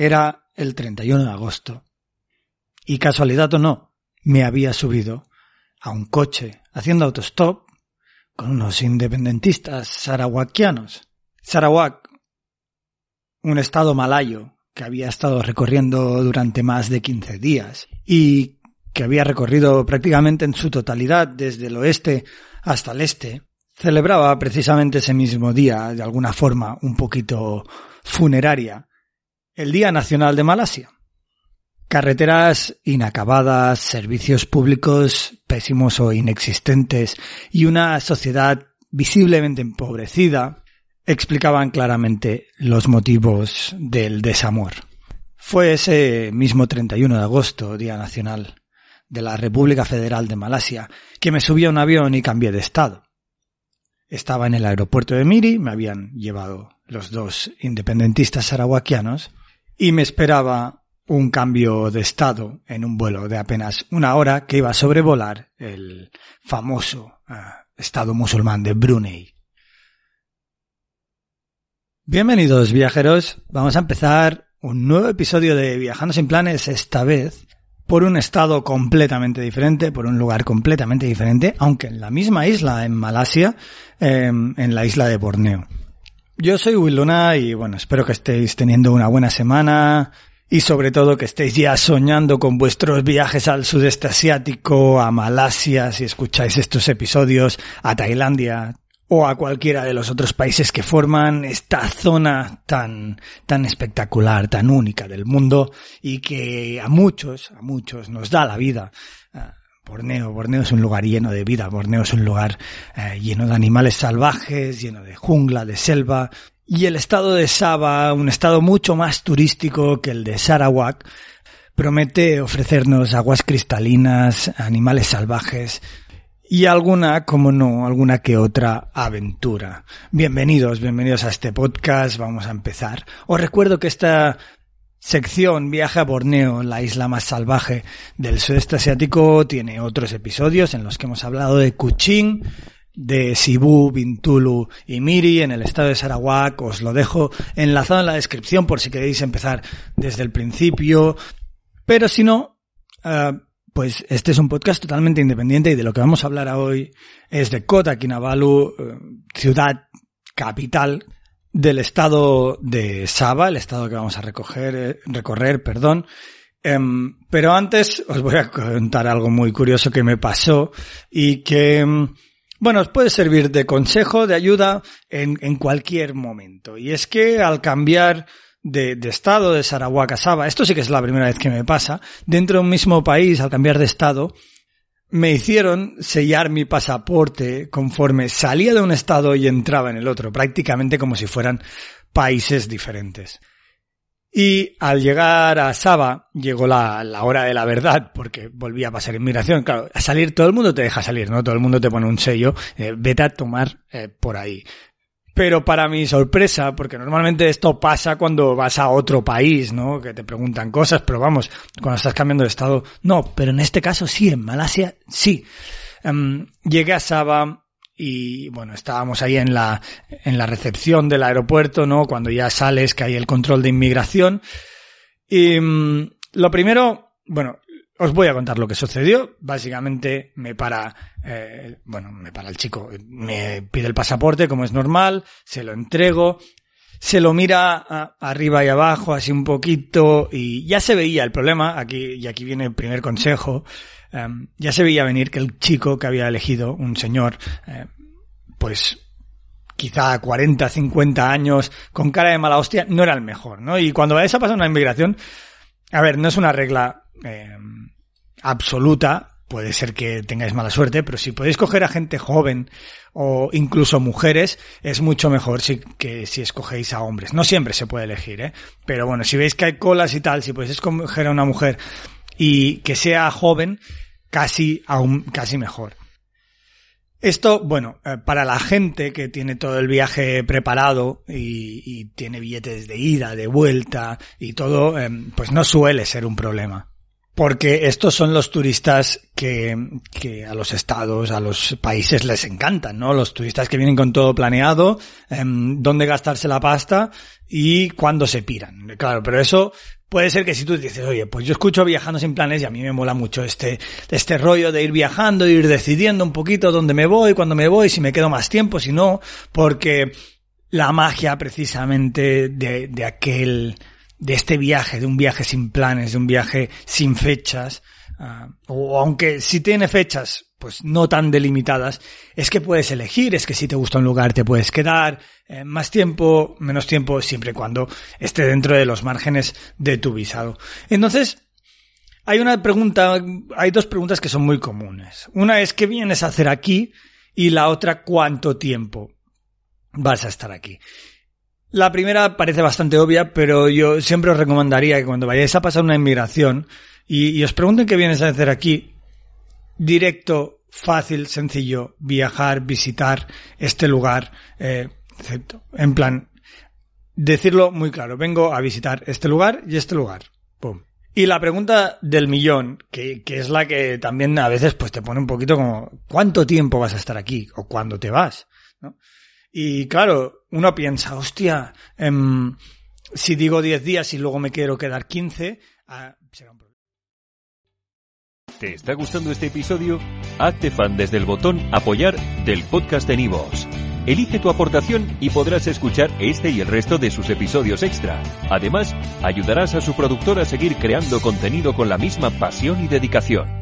Era el 31 de agosto. Y casualidad o no, me había subido a un coche haciendo autostop con unos independentistas sarawakianos. Sarawak, un estado malayo que había estado recorriendo durante más de 15 días y que había recorrido prácticamente en su totalidad desde el oeste hasta el este, celebraba precisamente ese mismo día, de alguna forma un poquito funeraria, el Día Nacional de Malasia. Carreteras inacabadas, servicios públicos pésimos o inexistentes y una sociedad visiblemente empobrecida explicaban claramente los motivos del desamor. Fue ese mismo 31 de agosto, Día Nacional de la República Federal de Malasia, que me subí a un avión y cambié de estado. Estaba en el aeropuerto de Miri, me habían llevado los dos independentistas sarawakianos y me esperaba un cambio de estado en un vuelo de apenas una hora que iba a sobrevolar el famoso eh, estado musulmán de Brunei. Bienvenidos viajeros, vamos a empezar un nuevo episodio de Viajando sin planes, esta vez por un estado completamente diferente, por un lugar completamente diferente, aunque en la misma isla, en Malasia, eh, en la isla de Borneo. Yo soy Will Luna y bueno, espero que estéis teniendo una buena semana y sobre todo que estéis ya soñando con vuestros viajes al sudeste asiático, a Malasia, si escucháis estos episodios, a Tailandia o a cualquiera de los otros países que forman esta zona tan, tan espectacular, tan única del mundo y que a muchos, a muchos nos da la vida. Borneo, Borneo es un lugar lleno de vida, Borneo es un lugar eh, lleno de animales salvajes, lleno de jungla, de selva, y el estado de Sabah, un estado mucho más turístico que el de Sarawak, promete ofrecernos aguas cristalinas, animales salvajes y alguna, como no, alguna que otra aventura. Bienvenidos, bienvenidos a este podcast, vamos a empezar. Os recuerdo que esta sección Viaje a Borneo, la isla más salvaje del sudeste asiático, tiene otros episodios en los que hemos hablado de Kuching, de Sibu, Bintulu y Miri en el estado de Sarawak. Os lo dejo enlazado en la descripción por si queréis empezar desde el principio. Pero si no, eh, pues este es un podcast totalmente independiente y de lo que vamos a hablar hoy es de Kota Kinabalu, eh, ciudad capital del estado de Sabah, el estado que vamos a recoger, eh, recorrer, perdón. Em, pero antes os voy a contar algo muy curioso que me pasó y que, em, bueno, os puede servir de consejo, de ayuda en, en cualquier momento. Y es que al cambiar de, de estado de Sarawak a Sabah, esto sí que es la primera vez que me pasa, dentro de un mismo país, al cambiar de estado, me hicieron sellar mi pasaporte conforme salía de un estado y entraba en el otro, prácticamente como si fueran países diferentes. Y al llegar a Saba, llegó la, hora de la verdad, porque volví a pasar inmigración. Claro, a salir todo el mundo te deja salir, ¿no? Todo el mundo te pone un sello, eh, vete a tomar eh, por ahí. Pero para mi sorpresa, porque normalmente esto pasa cuando vas a otro país, ¿no? Que te preguntan cosas, pero vamos, cuando estás cambiando de estado, no. Pero en este caso sí, en Malasia sí. Um, llegué a Sabah, y bueno, estábamos ahí en la, en la recepción del aeropuerto, ¿no? Cuando ya sales, que hay el control de inmigración. Y um, lo primero, bueno, os voy a contar lo que sucedió. Básicamente me para, eh, bueno, me para el chico, me pide el pasaporte como es normal, se lo entrego se lo mira arriba y abajo, así un poquito, y ya se veía el problema, aquí, y aquí viene el primer consejo, em, ya se veía venir que el chico que había elegido, un señor, eh, pues quizá 40, 50 años, con cara de mala hostia, no era el mejor, ¿no? Y cuando vayas a pasar una inmigración, a ver, no es una regla eh, absoluta, puede ser que tengáis mala suerte, pero si podéis coger a gente joven o incluso mujeres, es mucho mejor si, que si escogéis a hombres. No siempre se puede elegir, ¿eh? Pero bueno, si veis que hay colas y tal, si podéis escoger a una mujer y que sea joven, casi aún, casi mejor. Esto, bueno, eh, para la gente que tiene todo el viaje preparado y, tiene billetes de ida, de vuelta y todo, eh, pues no suele ser un problema. Porque estos son los turistas que, que a los estados, a los países les encantan, ¿no? Los turistas que vienen con todo planeado, em, dónde gastarse la pasta y cuándo se piran. Claro, pero eso puede ser que si tú dices, oye, pues yo escucho viajando sin planes y a mí me mola mucho este, este rollo de ir viajando, ir decidiendo un poquito dónde me voy, cuándo me voy, si me quedo más tiempo, si no, porque la magia precisamente de, de aquel, de este viaje, de un viaje sin planes, de un viaje sin fechas, ah, o aunque si tiene fechas, pues no tan delimitadas, es que puedes elegir, es que si te gusta un lugar te puedes quedar eh, más tiempo, menos tiempo, siempre y cuando esté dentro de los márgenes de tu visado. Entonces, hay una pregunta, hay dos preguntas que son muy comunes. Una es, ¿qué vienes a hacer aquí? Y la otra, ¿cuánto tiempo vas a estar aquí? La primera parece bastante obvia, pero yo siempre os recomendaría que cuando vayáis a pasar una inmigración y, y os pregunten qué vienes a hacer aquí, directo, fácil, sencillo, viajar, visitar este lugar, eh, excepto, en plan, decirlo muy claro, vengo a visitar este lugar y este lugar. Pum. Y la pregunta del millón, que, que es la que también a veces pues te pone un poquito como, ¿cuánto tiempo vas a estar aquí? ¿O cuándo te vas? ¿no? Y claro, uno piensa, hostia, em, si digo 10 días y luego me quiero quedar 15, ah, será un problema. ¿Te está gustando este episodio? Hazte fan desde el botón Apoyar del podcast de Nivos. Elige tu aportación y podrás escuchar este y el resto de sus episodios extra. Además, ayudarás a su productor a seguir creando contenido con la misma pasión y dedicación.